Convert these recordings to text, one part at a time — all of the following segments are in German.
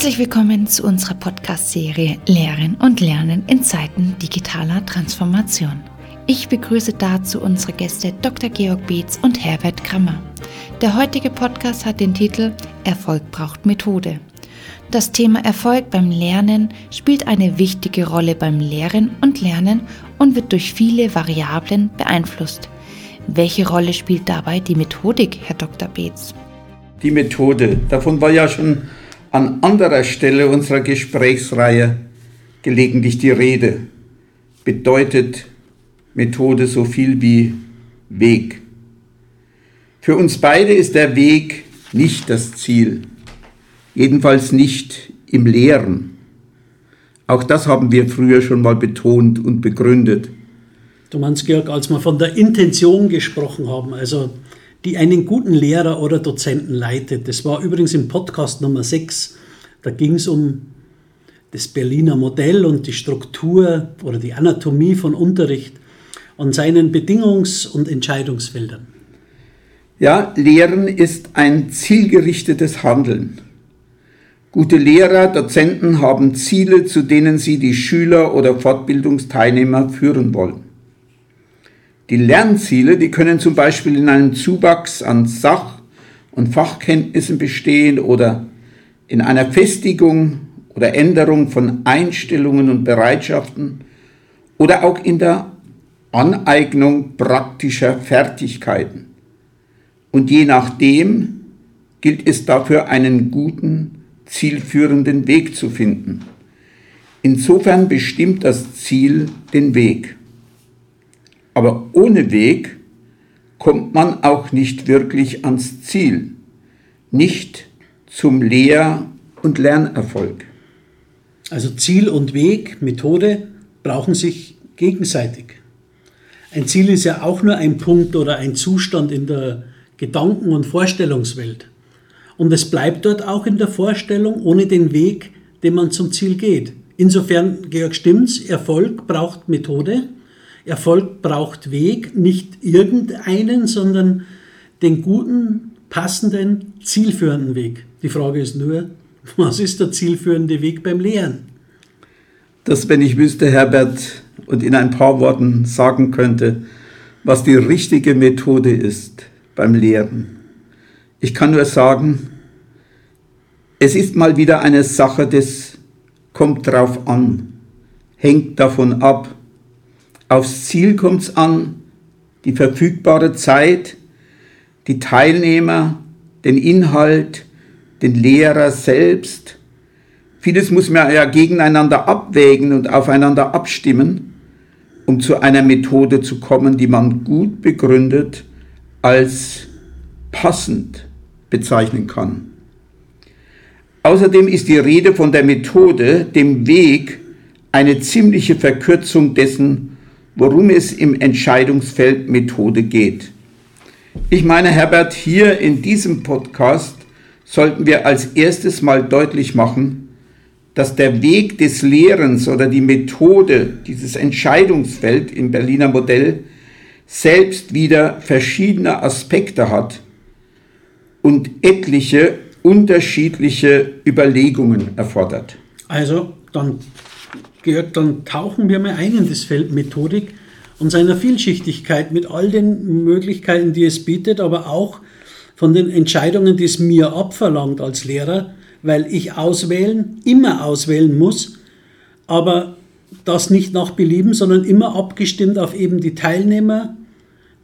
Herzlich willkommen zu unserer Podcast-Serie Lehren und Lernen in Zeiten digitaler Transformation. Ich begrüße dazu unsere Gäste Dr. Georg Beetz und Herbert Krammer. Der heutige Podcast hat den Titel Erfolg braucht Methode. Das Thema Erfolg beim Lernen spielt eine wichtige Rolle beim Lehren und Lernen und wird durch viele Variablen beeinflusst. Welche Rolle spielt dabei die Methodik, Herr Dr. Beetz? Die Methode, davon war ja schon an anderer Stelle unserer Gesprächsreihe gelegentlich die Rede, bedeutet Methode so viel wie Weg. Für uns beide ist der Weg nicht das Ziel, jedenfalls nicht im Lehren. Auch das haben wir früher schon mal betont und begründet. Du meinst, Georg, als wir von der Intention gesprochen haben, also die einen guten Lehrer oder Dozenten leitet. Das war übrigens im Podcast Nummer 6. Da ging es um das Berliner Modell und die Struktur oder die Anatomie von Unterricht und seinen Bedingungs- und Entscheidungsfeldern. Ja, Lehren ist ein zielgerichtetes Handeln. Gute Lehrer, Dozenten haben Ziele, zu denen sie die Schüler oder Fortbildungsteilnehmer führen wollen. Die Lernziele, die können zum Beispiel in einem Zuwachs an Sach- und Fachkenntnissen bestehen oder in einer Festigung oder Änderung von Einstellungen und Bereitschaften oder auch in der Aneignung praktischer Fertigkeiten. Und je nachdem gilt es dafür, einen guten, zielführenden Weg zu finden. Insofern bestimmt das Ziel den Weg. Aber ohne Weg kommt man auch nicht wirklich ans Ziel, nicht zum Lehr- und Lernerfolg. Also Ziel und Weg, Methode brauchen sich gegenseitig. Ein Ziel ist ja auch nur ein Punkt oder ein Zustand in der Gedanken- und Vorstellungswelt. Und es bleibt dort auch in der Vorstellung ohne den Weg, den man zum Ziel geht. Insofern, Georg stimmt's, Erfolg braucht Methode Erfolg braucht Weg, nicht irgendeinen, sondern den guten, passenden, zielführenden Weg. Die Frage ist nur, was ist der zielführende Weg beim Lehren? Das, wenn ich wüsste, Herbert, und in ein paar Worten sagen könnte, was die richtige Methode ist beim Lehren. Ich kann nur sagen, es ist mal wieder eine Sache des kommt drauf an, hängt davon ab, Aufs Ziel kommt es an, die verfügbare Zeit, die Teilnehmer, den Inhalt, den Lehrer selbst. Vieles muss man ja gegeneinander abwägen und aufeinander abstimmen, um zu einer Methode zu kommen, die man gut begründet als passend bezeichnen kann. Außerdem ist die Rede von der Methode, dem Weg, eine ziemliche Verkürzung dessen, worum es im Entscheidungsfeld Methode geht. Ich meine, Herbert, hier in diesem Podcast sollten wir als erstes mal deutlich machen, dass der Weg des Lehrens oder die Methode, dieses Entscheidungsfeld im Berliner Modell, selbst wieder verschiedene Aspekte hat und etliche unterschiedliche Überlegungen erfordert. Also, dann Georg, dann tauchen wir mal ein in das Feld Methodik und seiner Vielschichtigkeit mit all den Möglichkeiten, die es bietet, aber auch von den Entscheidungen, die es mir abverlangt als Lehrer, weil ich auswählen, immer auswählen muss, aber das nicht nach Belieben, sondern immer abgestimmt auf eben die Teilnehmer,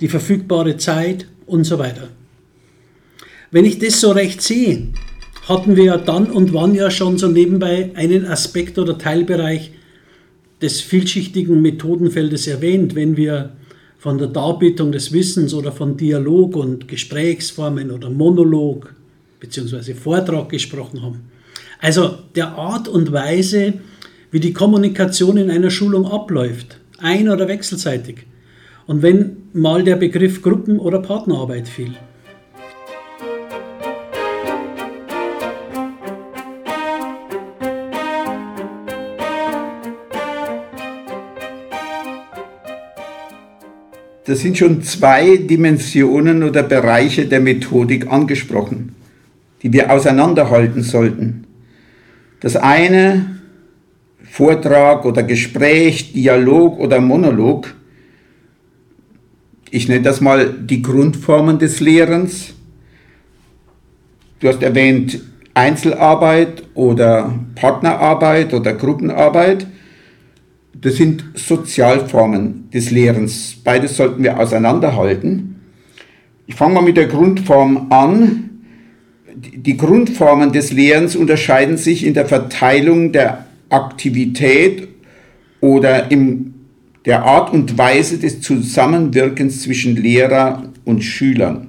die verfügbare Zeit und so weiter. Wenn ich das so recht sehe, hatten wir ja dann und wann ja schon so nebenbei einen Aspekt oder Teilbereich des vielschichtigen Methodenfeldes erwähnt, wenn wir von der Darbietung des Wissens oder von Dialog und Gesprächsformen oder Monolog bzw. Vortrag gesprochen haben. Also der Art und Weise, wie die Kommunikation in einer Schulung abläuft, ein- oder wechselseitig. Und wenn mal der Begriff Gruppen- oder Partnerarbeit fiel. Das sind schon zwei Dimensionen oder Bereiche der Methodik angesprochen, die wir auseinanderhalten sollten. Das eine, Vortrag oder Gespräch, Dialog oder Monolog, ich nenne das mal die Grundformen des Lehrens. Du hast erwähnt Einzelarbeit oder Partnerarbeit oder Gruppenarbeit. Das sind Sozialformen des Lehrens. Beides sollten wir auseinanderhalten. Ich fange mal mit der Grundform an. Die Grundformen des Lehrens unterscheiden sich in der Verteilung der Aktivität oder in der Art und Weise des Zusammenwirkens zwischen Lehrer und Schülern.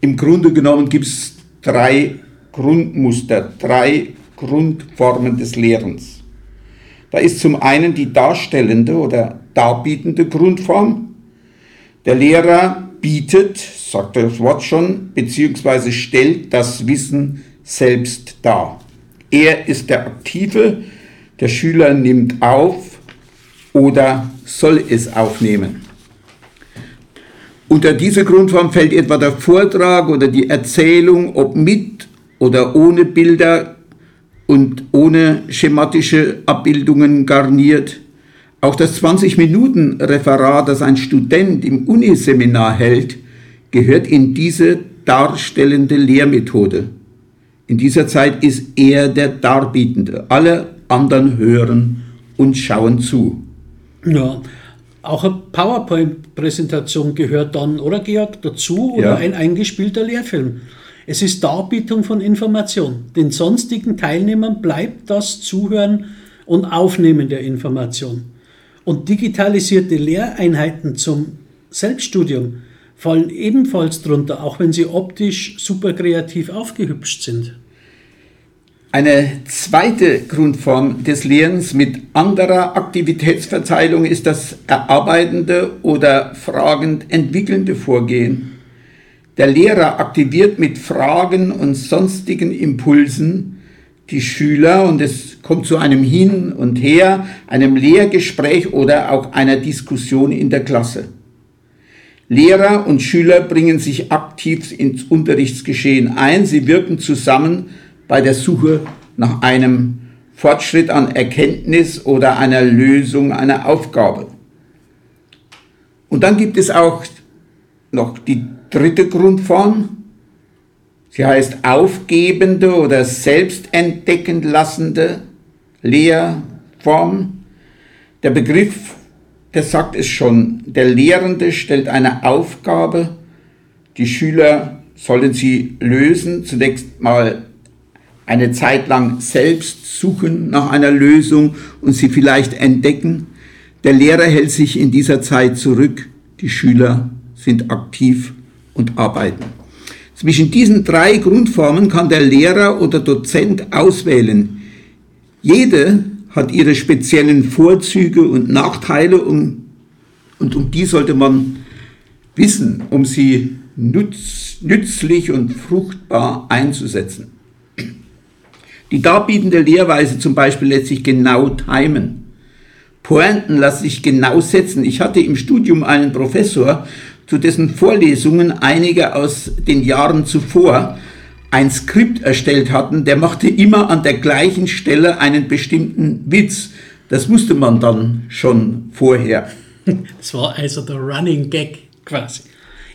Im Grunde genommen gibt es drei Grundmuster, drei Grundformen des Lehrens. Da ist zum einen die darstellende oder darbietende Grundform. Der Lehrer bietet, sagt das Wort schon, beziehungsweise stellt das Wissen selbst dar. Er ist der Aktive, der Schüler nimmt auf oder soll es aufnehmen. Unter diese Grundform fällt etwa der Vortrag oder die Erzählung, ob mit oder ohne Bilder und ohne schematische Abbildungen garniert. Auch das 20-Minuten-Referat, das ein Student im Uniseminar hält, gehört in diese darstellende Lehrmethode. In dieser Zeit ist er der Darbietende. Alle anderen hören und schauen zu. Ja, auch eine PowerPoint-Präsentation gehört dann, oder Georg, dazu oder ja. ein eingespielter Lehrfilm. Es ist Darbietung von Information. Den sonstigen Teilnehmern bleibt das Zuhören und Aufnehmen der Information. Und digitalisierte Lehreinheiten zum Selbststudium fallen ebenfalls drunter, auch wenn sie optisch super kreativ aufgehübscht sind. Eine zweite Grundform des Lehrens mit anderer Aktivitätsverteilung ist das erarbeitende oder fragend entwickelnde Vorgehen. Der Lehrer aktiviert mit Fragen und sonstigen Impulsen die Schüler und es kommt zu einem Hin und Her, einem Lehrgespräch oder auch einer Diskussion in der Klasse. Lehrer und Schüler bringen sich aktiv ins Unterrichtsgeschehen ein, sie wirken zusammen bei der Suche nach einem Fortschritt an Erkenntnis oder einer Lösung einer Aufgabe. Und dann gibt es auch noch die dritte Grundform. Sie heißt aufgebende oder selbstentdeckend lassende Lehrform. Der Begriff, der sagt es schon, der Lehrende stellt eine Aufgabe, die Schüler sollen sie lösen, zunächst mal eine Zeit lang selbst suchen nach einer Lösung und sie vielleicht entdecken. Der Lehrer hält sich in dieser Zeit zurück, die Schüler sind aktiv und arbeiten. Zwischen diesen drei Grundformen kann der Lehrer oder Dozent auswählen. Jede hat ihre speziellen Vorzüge und Nachteile um, und um die sollte man wissen, um sie nütz, nützlich und fruchtbar einzusetzen. Die darbietende Lehrweise zum Beispiel lässt sich genau timen. Pointen lassen sich genau setzen. Ich hatte im Studium einen Professor, zu dessen Vorlesungen einige aus den Jahren zuvor ein Skript erstellt hatten, der machte immer an der gleichen Stelle einen bestimmten Witz. Das wusste man dann schon vorher. Das war also der Running Gag quasi.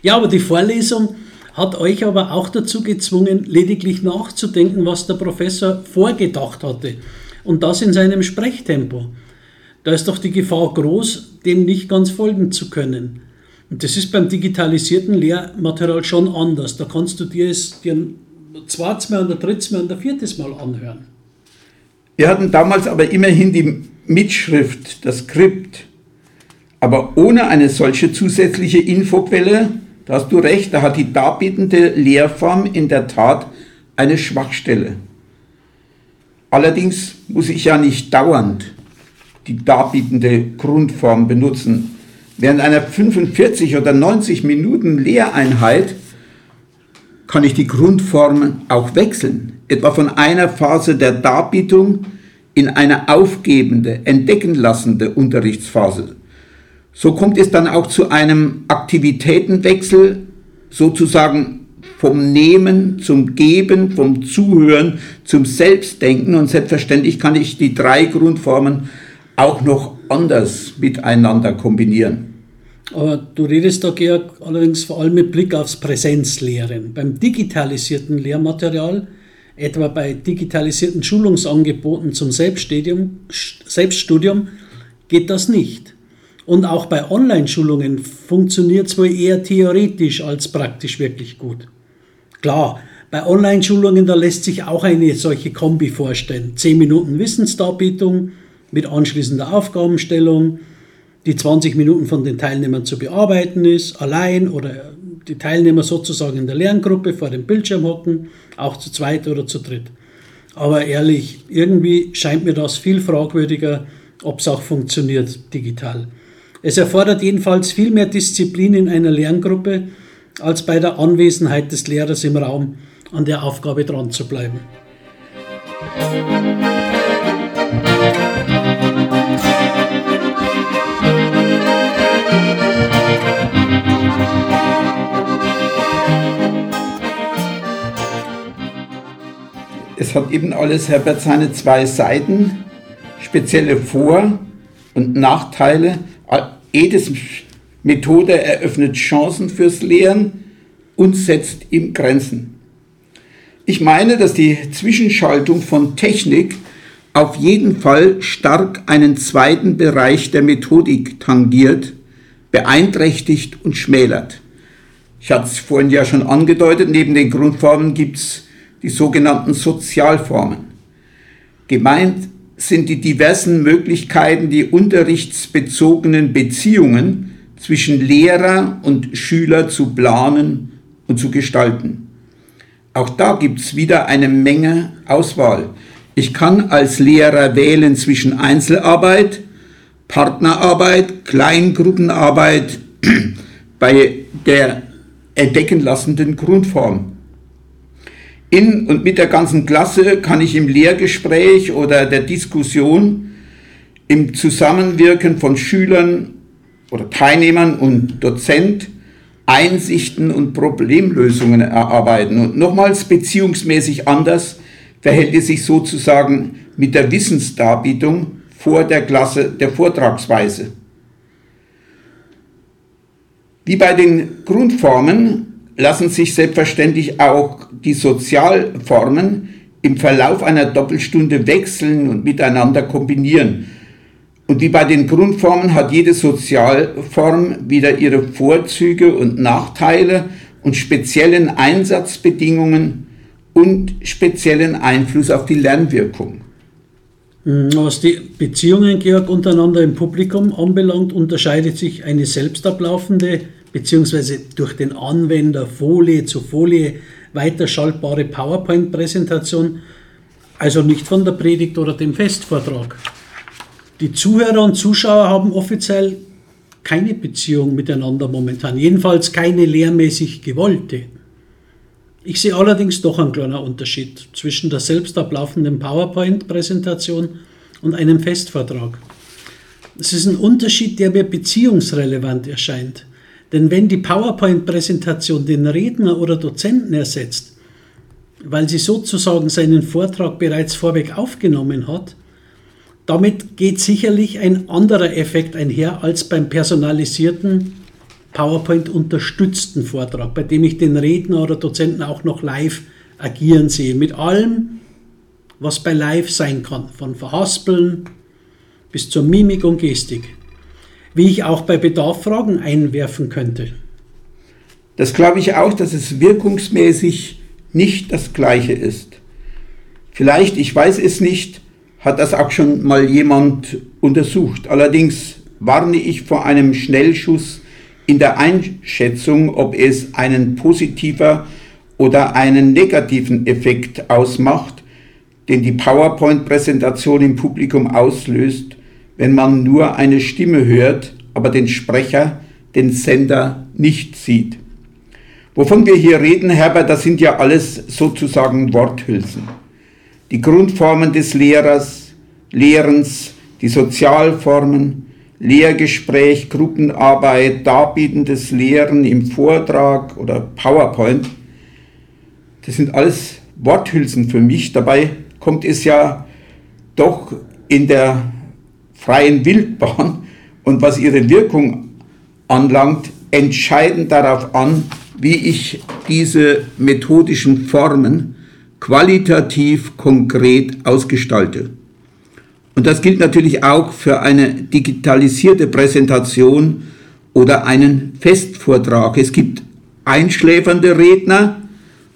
Ja, aber die Vorlesung hat euch aber auch dazu gezwungen, lediglich nachzudenken, was der Professor vorgedacht hatte. Und das in seinem Sprechtempo. Da ist doch die Gefahr groß, dem nicht ganz folgen zu können. Und das ist beim digitalisierten Lehrmaterial schon anders. Da kannst du dir es dir ein zweites Mal und ein drittes Mal und ein viertes Mal anhören. Wir hatten damals aber immerhin die Mitschrift, das Skript. Aber ohne eine solche zusätzliche Infoquelle, da hast du recht, da hat die darbietende Lehrform in der Tat eine Schwachstelle. Allerdings muss ich ja nicht dauernd die darbietende Grundform benutzen. Während einer 45 oder 90 Minuten Lehreinheit kann ich die Grundformen auch wechseln, etwa von einer Phase der Darbietung in eine aufgebende, entdecken lassende Unterrichtsphase. So kommt es dann auch zu einem Aktivitätenwechsel, sozusagen vom Nehmen zum Geben, vom Zuhören zum Selbstdenken und selbstverständlich kann ich die drei Grundformen auch noch anders miteinander kombinieren. Aber du redest da, Georg, allerdings vor allem mit Blick aufs Präsenzlehren. Beim digitalisierten Lehrmaterial, etwa bei digitalisierten Schulungsangeboten zum Selbststudium, geht das nicht. Und auch bei Online-Schulungen funktioniert es wohl eher theoretisch als praktisch wirklich gut. Klar, bei Online-Schulungen, da lässt sich auch eine solche Kombi vorstellen. Zehn Minuten Wissensdarbietung mit anschließender Aufgabenstellung, die 20 Minuten von den Teilnehmern zu bearbeiten ist, allein oder die Teilnehmer sozusagen in der Lerngruppe vor dem Bildschirm hocken, auch zu zweit oder zu dritt. Aber ehrlich, irgendwie scheint mir das viel fragwürdiger, ob es auch funktioniert digital. Es erfordert jedenfalls viel mehr Disziplin in einer Lerngruppe, als bei der Anwesenheit des Lehrers im Raum an der Aufgabe dran zu bleiben. Hat eben alles, Herbert, seine zwei Seiten, spezielle Vor- und Nachteile. Jedes Methode eröffnet Chancen fürs Lehren und setzt ihm Grenzen. Ich meine, dass die Zwischenschaltung von Technik auf jeden Fall stark einen zweiten Bereich der Methodik tangiert, beeinträchtigt und schmälert. Ich hatte es vorhin ja schon angedeutet, neben den Grundformen gibt es die sogenannten Sozialformen. Gemeint sind die diversen Möglichkeiten, die unterrichtsbezogenen Beziehungen zwischen Lehrer und Schüler zu planen und zu gestalten. Auch da gibt es wieder eine Menge Auswahl. Ich kann als Lehrer wählen zwischen Einzelarbeit, Partnerarbeit, Kleingruppenarbeit bei der entdecken lassenden Grundform. In und mit der ganzen Klasse kann ich im Lehrgespräch oder der Diskussion im Zusammenwirken von Schülern oder Teilnehmern und Dozent Einsichten und Problemlösungen erarbeiten. Und nochmals beziehungsmäßig anders verhält es sich sozusagen mit der Wissensdarbietung vor der Klasse der Vortragsweise. Wie bei den Grundformen lassen sich selbstverständlich auch die Sozialformen im Verlauf einer Doppelstunde wechseln und miteinander kombinieren. Und wie bei den Grundformen hat jede Sozialform wieder ihre Vorzüge und Nachteile und speziellen Einsatzbedingungen und speziellen Einfluss auf die Lernwirkung. Was die Beziehungen, Georg, untereinander im Publikum anbelangt, unterscheidet sich eine selbst ablaufende beziehungsweise durch den Anwender Folie zu Folie weiterschaltbare PowerPoint-Präsentation, also nicht von der Predigt oder dem Festvortrag. Die Zuhörer und Zuschauer haben offiziell keine Beziehung miteinander momentan, jedenfalls keine lehrmäßig gewollte. Ich sehe allerdings doch einen kleinen Unterschied zwischen der selbst ablaufenden PowerPoint-Präsentation und einem Festvortrag. Es ist ein Unterschied, der mir beziehungsrelevant erscheint. Denn wenn die PowerPoint-Präsentation den Redner oder Dozenten ersetzt, weil sie sozusagen seinen Vortrag bereits vorweg aufgenommen hat, damit geht sicherlich ein anderer Effekt einher als beim personalisierten PowerPoint-unterstützten Vortrag, bei dem ich den Redner oder Dozenten auch noch live agieren sehe. Mit allem, was bei live sein kann, von Verhaspeln bis zur Mimik und Gestik wie ich auch bei Bedarf Fragen einwerfen könnte. Das glaube ich auch, dass es wirkungsmäßig nicht das gleiche ist. Vielleicht, ich weiß es nicht, hat das auch schon mal jemand untersucht. Allerdings warne ich vor einem Schnellschuss in der Einschätzung, ob es einen positiver oder einen negativen Effekt ausmacht, den die PowerPoint-Präsentation im Publikum auslöst wenn man nur eine Stimme hört, aber den Sprecher, den Sender nicht sieht. Wovon wir hier reden, Herbert, das sind ja alles sozusagen Worthülsen. Die Grundformen des Lehrers, Lehrens, die Sozialformen, Lehrgespräch, Gruppenarbeit, darbietendes Lehren im Vortrag oder PowerPoint. das sind alles Worthülsen für mich. Dabei kommt es ja doch in der freien Wildbahn und was ihre Wirkung anlangt, entscheidend darauf an, wie ich diese methodischen Formen qualitativ konkret ausgestalte. Und das gilt natürlich auch für eine digitalisierte Präsentation oder einen Festvortrag. Es gibt einschläfernde Redner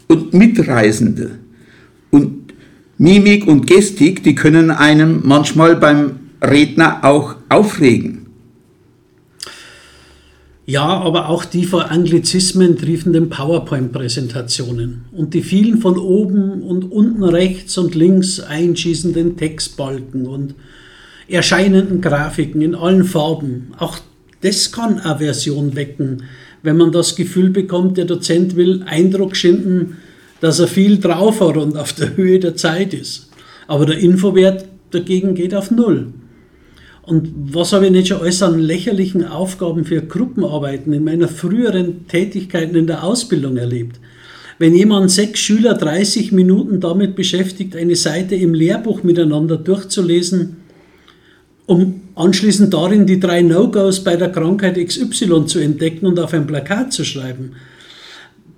und Mitreisende. Und Mimik und Gestik, die können einem manchmal beim Redner auch aufregen. Ja, aber auch die vor Anglizismen triefenden PowerPoint-Präsentationen und die vielen von oben und unten rechts und links einschießenden Textbalken und erscheinenden Grafiken in allen Farben. Auch das kann Aversion wecken, wenn man das Gefühl bekommt, der Dozent will Eindruck schinden, dass er viel drauf hat und auf der Höhe der Zeit ist. Aber der Infowert dagegen geht auf Null. Und was habe ich nicht schon alles an lächerlichen Aufgaben für Gruppenarbeiten in meiner früheren Tätigkeiten in der Ausbildung erlebt? Wenn jemand sechs Schüler 30 Minuten damit beschäftigt, eine Seite im Lehrbuch miteinander durchzulesen, um anschließend darin die drei No-Gos bei der Krankheit XY zu entdecken und auf ein Plakat zu schreiben,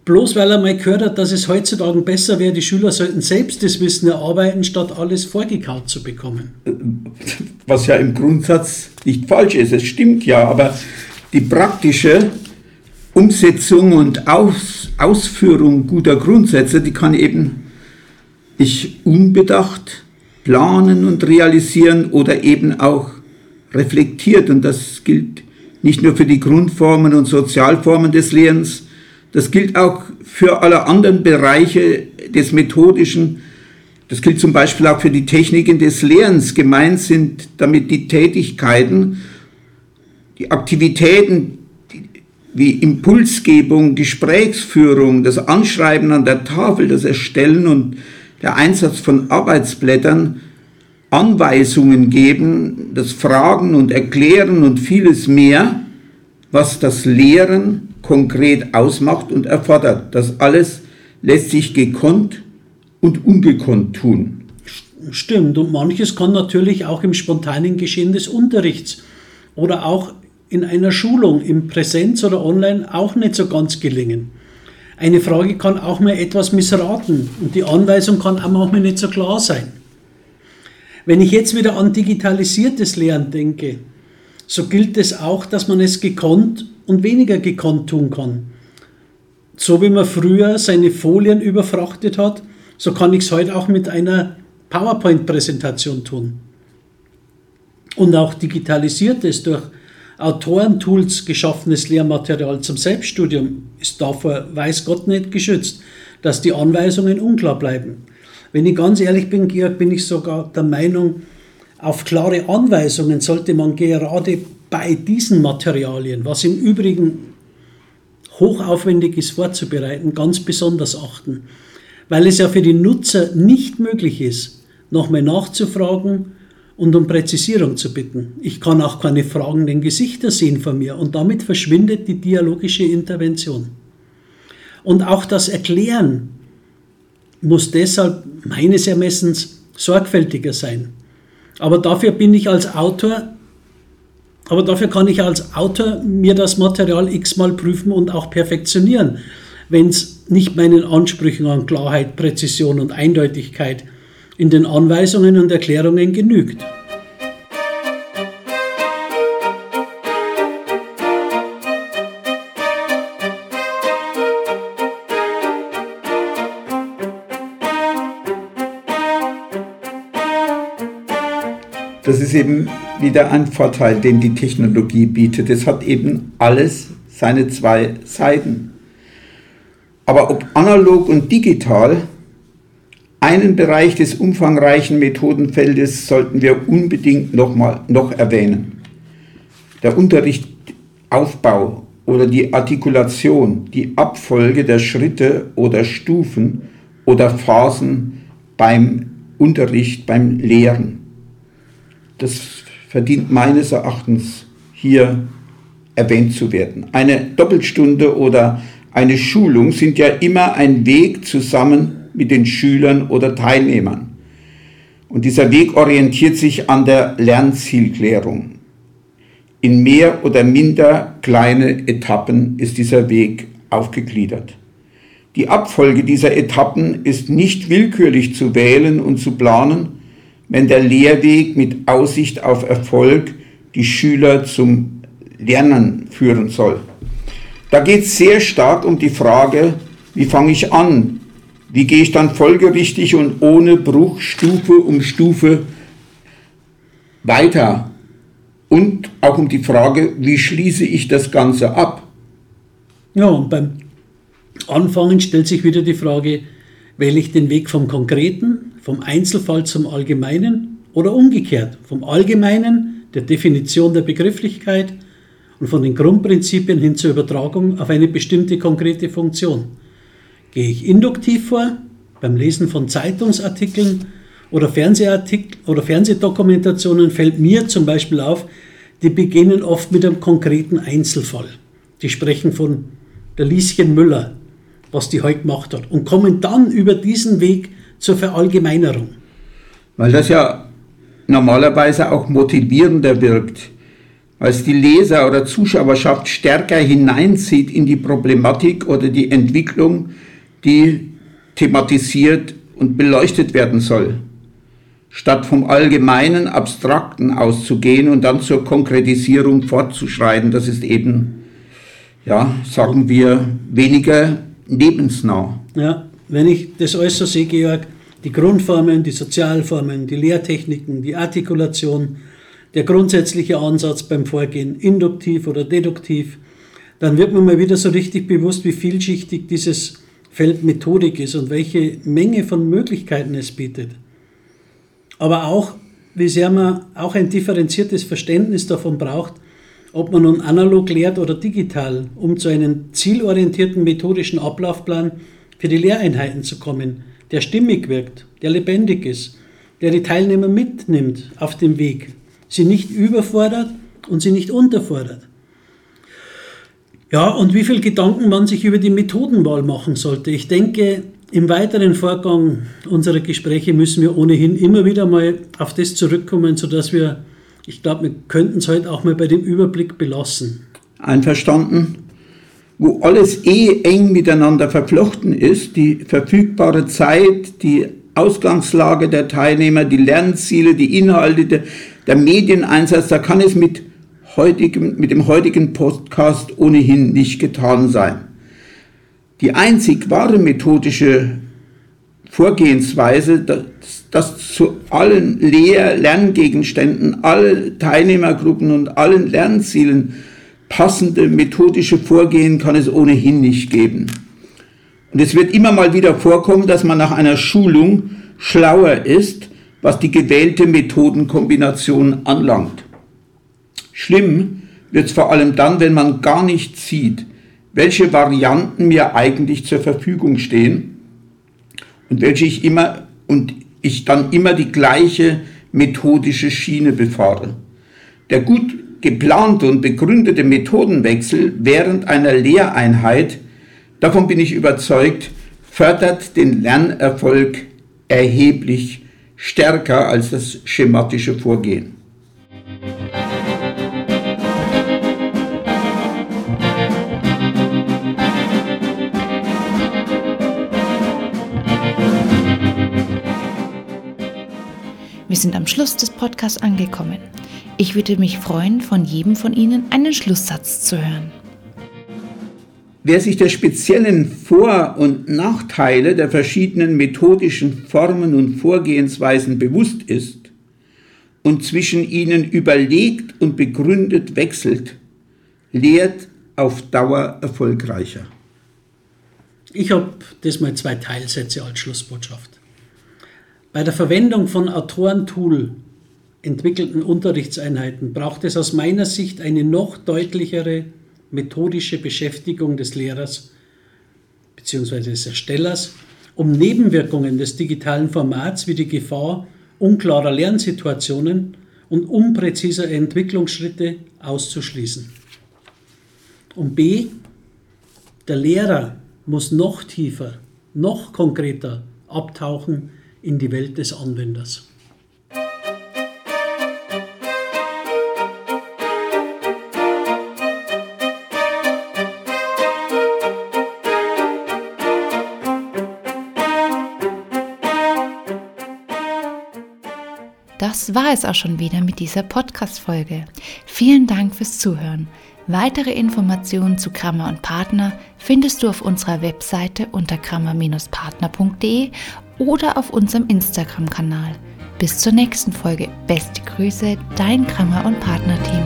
Bloß weil er mal gehört hat, dass es heutzutage besser wäre, die Schüler sollten selbst das Wissen erarbeiten, statt alles vorgekaut zu bekommen. Was ja im Grundsatz nicht falsch ist, es stimmt ja, aber die praktische Umsetzung und Aus, Ausführung guter Grundsätze, die kann eben ich unbedacht planen und realisieren oder eben auch reflektiert. Und das gilt nicht nur für die Grundformen und Sozialformen des Lehrens, das gilt auch für alle anderen Bereiche des Methodischen. Das gilt zum Beispiel auch für die Techniken des Lehrens. Gemeint sind damit die Tätigkeiten, die Aktivitäten wie Impulsgebung, Gesprächsführung, das Anschreiben an der Tafel, das Erstellen und der Einsatz von Arbeitsblättern, Anweisungen geben, das Fragen und Erklären und vieles mehr, was das Lehren konkret ausmacht und erfordert. Das alles lässt sich gekonnt und ungekonnt tun. Stimmt, und manches kann natürlich auch im spontanen Geschehen des Unterrichts oder auch in einer Schulung im Präsenz oder online auch nicht so ganz gelingen. Eine Frage kann auch mal etwas missraten und die Anweisung kann auch manchmal nicht so klar sein. Wenn ich jetzt wieder an digitalisiertes Lernen denke, so gilt es auch, dass man es gekonnt und weniger gekonnt tun kann. So wie man früher seine Folien überfrachtet hat, so kann ich es heute auch mit einer PowerPoint-Präsentation tun. Und auch digitalisiertes durch Autorentools geschaffenes Lehrmaterial zum Selbststudium ist davor, weiß Gott, nicht geschützt, dass die Anweisungen unklar bleiben. Wenn ich ganz ehrlich bin, Georg, bin ich sogar der Meinung, auf klare Anweisungen sollte man gerade bei diesen Materialien, was im Übrigen hochaufwendig ist vorzubereiten, ganz besonders achten, weil es ja für die Nutzer nicht möglich ist, nochmal nachzufragen und um Präzisierung zu bitten. Ich kann auch keine fragenden Gesichter sehen von mir und damit verschwindet die dialogische Intervention. Und auch das Erklären muss deshalb meines Ermessens sorgfältiger sein. Aber dafür bin ich als Autor, aber dafür kann ich als Autor mir das Material x-mal prüfen und auch perfektionieren, wenn es nicht meinen Ansprüchen an Klarheit, Präzision und Eindeutigkeit in den Anweisungen und Erklärungen genügt. Das ist eben wieder ein Vorteil, den die Technologie bietet. Es hat eben alles seine zwei Seiten. Aber ob analog und digital, einen Bereich des umfangreichen Methodenfeldes sollten wir unbedingt noch, mal, noch erwähnen. Der Unterrichtsaufbau oder die Artikulation, die Abfolge der Schritte oder Stufen oder Phasen beim Unterricht, beim Lehren das verdient meines Erachtens hier erwähnt zu werden. Eine Doppelstunde oder eine Schulung sind ja immer ein Weg zusammen mit den Schülern oder Teilnehmern. Und dieser Weg orientiert sich an der Lernzielklärung. In mehr oder minder kleine Etappen ist dieser Weg aufgegliedert. Die Abfolge dieser Etappen ist nicht willkürlich zu wählen und zu planen, wenn der Lehrweg mit Aussicht auf Erfolg die Schüler zum Lernen führen soll. Da geht es sehr stark um die Frage, wie fange ich an? Wie gehe ich dann folgerichtig und ohne Bruch Stufe um Stufe weiter? Und auch um die Frage, wie schließe ich das Ganze ab? Ja, und beim Anfangen stellt sich wieder die Frage, wähle ich den Weg vom Konkreten, vom Einzelfall zum Allgemeinen oder umgekehrt, vom Allgemeinen, der Definition der Begrifflichkeit und von den Grundprinzipien hin zur Übertragung auf eine bestimmte konkrete Funktion. Gehe ich induktiv vor, beim Lesen von Zeitungsartikeln oder, Fernsehartikel oder Fernsehdokumentationen fällt mir zum Beispiel auf, die beginnen oft mit einem konkreten Einzelfall. Die sprechen von der Lieschen Müller, was die heute gemacht hat, und kommen dann über diesen Weg zur Verallgemeinerung. Weil das ja normalerweise auch motivierender wirkt als die Leser oder Zuschauerschaft stärker hineinzieht in die Problematik oder die Entwicklung, die thematisiert und beleuchtet werden soll, statt vom allgemeinen, abstrakten auszugehen und dann zur Konkretisierung fortzuschreiten. Das ist eben, ja, sagen wir, weniger lebensnah. Ja, wenn ich das alles so sehe, Georg, die Grundformen, die Sozialformen, die Lehrtechniken, die Artikulation, der grundsätzliche Ansatz beim Vorgehen, induktiv oder deduktiv, dann wird mir mal wieder so richtig bewusst, wie vielschichtig dieses Feld Methodik ist und welche Menge von Möglichkeiten es bietet. Aber auch, wie sehr man auch ein differenziertes Verständnis davon braucht, ob man nun analog lehrt oder digital, um zu einem zielorientierten methodischen Ablaufplan für die Lehreinheiten zu kommen, der stimmig wirkt, der lebendig ist, der die Teilnehmer mitnimmt auf dem Weg sie nicht überfordert und sie nicht unterfordert. Ja, und wie viel Gedanken man sich über die Methodenwahl machen sollte. Ich denke, im weiteren Vorgang unserer Gespräche müssen wir ohnehin immer wieder mal auf das zurückkommen, sodass wir, ich glaube, wir könnten es heute auch mal bei dem Überblick belassen. Einverstanden? Wo alles eh eng miteinander verflochten ist, die verfügbare Zeit, die Ausgangslage der Teilnehmer, die Lernziele, die Inhalte, der Medieneinsatz, da kann es mit, heutigem, mit dem heutigen Podcast ohnehin nicht getan sein. Die einzig wahre methodische Vorgehensweise, dass, dass zu allen Lehr-, Lerngegenständen, allen Teilnehmergruppen und allen Lernzielen passende methodische Vorgehen kann es ohnehin nicht geben. Und es wird immer mal wieder vorkommen, dass man nach einer Schulung schlauer ist was die gewählte Methodenkombination anlangt. Schlimm wird es vor allem dann, wenn man gar nicht sieht, welche Varianten mir eigentlich zur Verfügung stehen und welche ich immer und ich dann immer die gleiche methodische Schiene befahre. Der gut geplante und begründete Methodenwechsel während einer Lehreinheit, davon bin ich überzeugt, fördert den Lernerfolg erheblich stärker als das schematische Vorgehen. Wir sind am Schluss des Podcasts angekommen. Ich würde mich freuen, von jedem von Ihnen einen Schlusssatz zu hören. Wer sich der speziellen Vor- und Nachteile der verschiedenen methodischen Formen und Vorgehensweisen bewusst ist und zwischen ihnen überlegt und begründet wechselt, lehrt auf Dauer erfolgreicher. Ich habe das mal zwei Teilsätze als Schlussbotschaft. Bei der Verwendung von Autorentool entwickelten Unterrichtseinheiten braucht es aus meiner Sicht eine noch deutlichere methodische Beschäftigung des Lehrers bzw. des Erstellers, um Nebenwirkungen des digitalen Formats wie die Gefahr unklarer Lernsituationen und unpräziser Entwicklungsschritte auszuschließen. Und b. Der Lehrer muss noch tiefer, noch konkreter abtauchen in die Welt des Anwenders. Das war es auch schon wieder mit dieser Podcast-Folge. Vielen Dank fürs Zuhören. Weitere Informationen zu Krammer und Partner findest du auf unserer Webseite unter krammer-partner.de oder auf unserem Instagram-Kanal. Bis zur nächsten Folge. Beste Grüße, dein Krammer und Partner-Team.